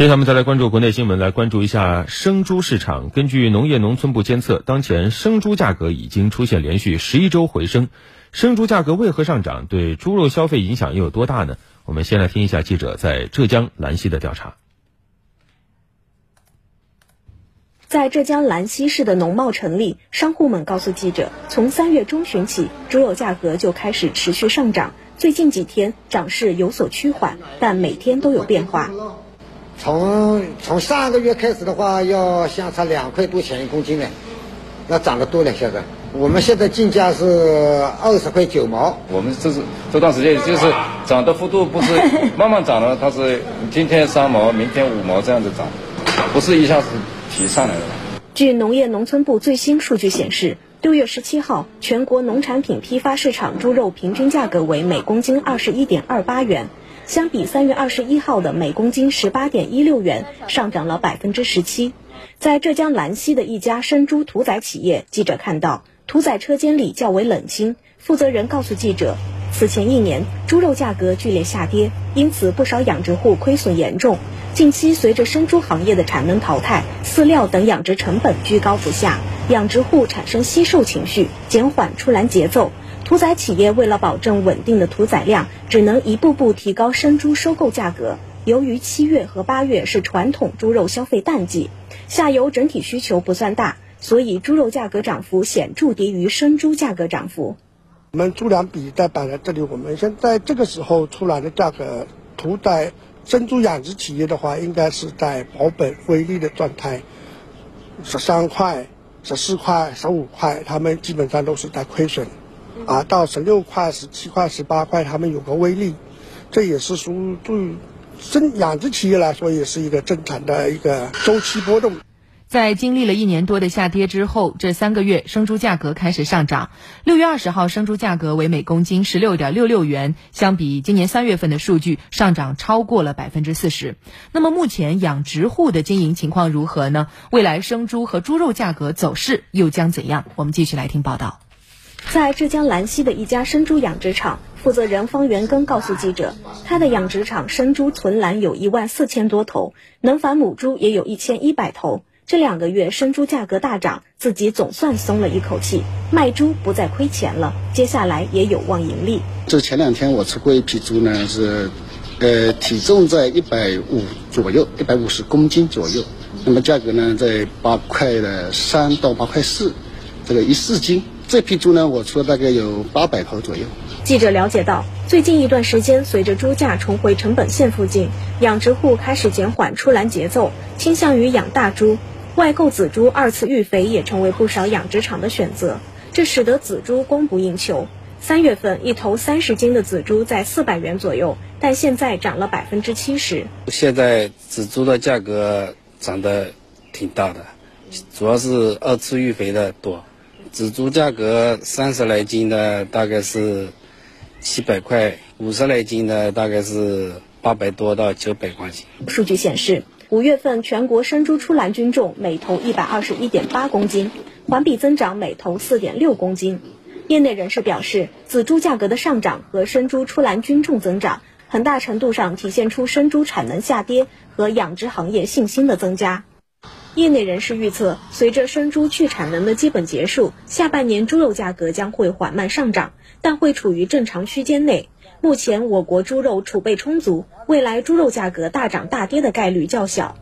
接下来我们再来关注国内新闻，来关注一下生猪市场。根据农业农村部监测，当前生猪价格已经出现连续十一周回升。生猪价格为何上涨？对猪肉消费影响又有多大呢？我们先来听一下记者在浙江兰溪的调查。在浙江兰溪市的农贸城里，商户们告诉记者，从三月中旬起，猪肉价格就开始持续上涨。最近几天涨势有所趋缓，但每天都有变化。从从上个月开始的话，要相差两块多钱一公斤呢，那涨得多了。现在我们现在进价是二十块九毛。我们这是这段时间就是涨的幅度不是 慢慢涨了，它是今天三毛，明天五毛这样子涨，不是一下子提上来的。据农业农村部最新数据显示，六月十七号，全国农产品批发市场猪肉平均价格为每公斤二十一点二八元。相比三月二十一号的每公斤十八点一六元，上涨了百分之十七。在浙江兰溪的一家生猪屠宰企业，记者看到屠宰车间里较为冷清。负责人告诉记者，此前一年猪肉价格剧烈下跌，因此不少养殖户亏损严重。近期随着生猪行业的产能淘汰，饲料等养殖成本居高不下，养殖户产生惜售情绪，减缓出栏节奏。屠宰企业为了保证稳定的屠宰量，只能一步步提高生猪收购价格。由于七月和八月是传统猪肉消费淡季，下游整体需求不算大，所以猪肉价格涨幅显著低于生猪价格涨幅。我们猪粮比在摆在这里，我们现在这个时候出来的价格，屠宰生猪养殖企业的话，应该是在保本微利的状态，十三块、十四块、十五块，他们基本上都是在亏损。啊，到十六块、十七块、十八块，他们有个微利，这也是属于对生养殖企业来说，也是一个正常的一个周期波动。在经历了一年多的下跌之后，这三个月生猪价格开始上涨。六月二十号，生猪价格为每公斤十六点六六元，相比今年三月份的数据，上涨超过了百分之四十。那么目前养殖户的经营情况如何呢？未来生猪和猪肉价格走势又将怎样？我们继续来听报道。在浙江兰溪的一家生猪养殖场，负责人方元根告诉记者，他的养殖场生猪存栏有一万四千多头，能繁母猪也有一千一百头。这两个月生猪价格大涨，自己总算松了一口气，卖猪不再亏钱了，接下来也有望盈利。这前两天我吃过一批猪呢，是，呃，体重在一百五左右，一百五十公斤左右，那么价格呢在八块的三到八块四，这个一四斤。这批猪呢，我出了大概有八百头左右。记者了解到，最近一段时间，随着猪价重回成本线附近，养殖户开始减缓出栏节奏，倾向于养大猪。外购仔猪二次育肥也成为不少养殖场的选择，这使得仔猪供不应求。三月份一头三十斤的仔猪在四百元左右，但现在涨了百分之七十。现在仔猪的价格涨得挺大的，主要是二次育肥的多。仔猪价格三十来斤的大概是七百块，五十来斤的大概是八百多到九百块钱。数据显示，五月份全国生猪出栏均重每头一百二十一点八公斤，环比增长每头四点六公斤。业内人士表示，仔猪价格的上涨和生猪出栏均重增长，很大程度上体现出生猪产能下跌和养殖行业信心的增加。业内人士预测，随着生猪去产能的基本结束，下半年猪肉价格将会缓慢上涨，但会处于正常区间内。目前我国猪肉储备充足，未来猪肉价格大涨大跌的概率较小。